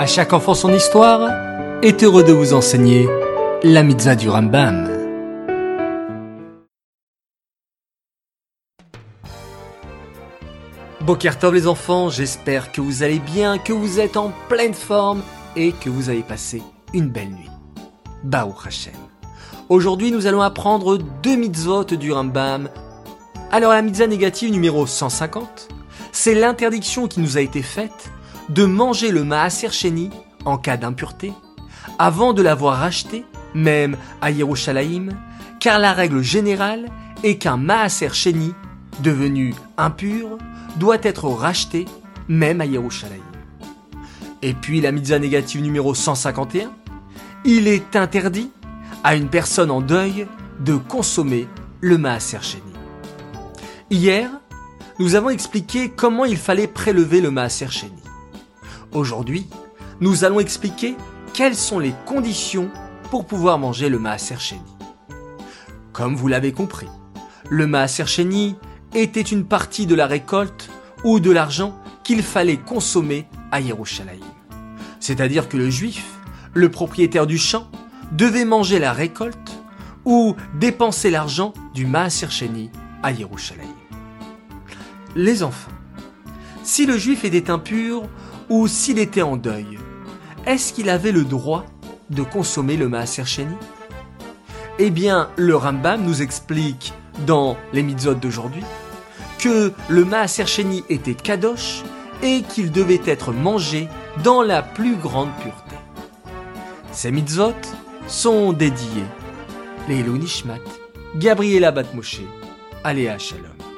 À chaque enfant son histoire est heureux de vous enseigner la mitzvah du Rambam. Bokertov les enfants, j'espère que vous allez bien, que vous êtes en pleine forme et que vous avez passé une belle nuit. Baou Hashem. Aujourd'hui, nous allons apprendre deux mitzvot du Rambam. Alors, la mitzvah négative numéro 150, c'est l'interdiction qui nous a été faite de manger le maaser sheni en cas d'impureté avant de l'avoir acheté, même à Yerushalayim, car la règle générale est qu'un maaser sheni devenu impur doit être racheté même à Yerushalayim. Et puis la mitzvah négative numéro 151, il est interdit à une personne en deuil de consommer le maaser sheni. Hier, nous avons expliqué comment il fallait prélever le maaser sheni. Aujourd'hui, nous allons expliquer quelles sont les conditions pour pouvoir manger le maaser sheni. Comme vous l'avez compris, le maaser sheni était une partie de la récolte ou de l'argent qu'il fallait consommer à Yerushalayim. C'est-à-dire que le juif, le propriétaire du champ, devait manger la récolte ou dépenser l'argent du Maaser Sheni à Yerushalayim. Les enfants, si le juif était impur ou s'il était en deuil, est-ce qu'il avait le droit de consommer le Maaser Sheni Eh bien, le Rambam nous explique dans les mitzvot d'aujourd'hui que le Maaser Sheni était kadosh et qu'il devait être mangé dans la plus grande pureté. Ces mitzvot sont dédiés les Nishmat, Gabriela Batmoshe, Aléa Shalom.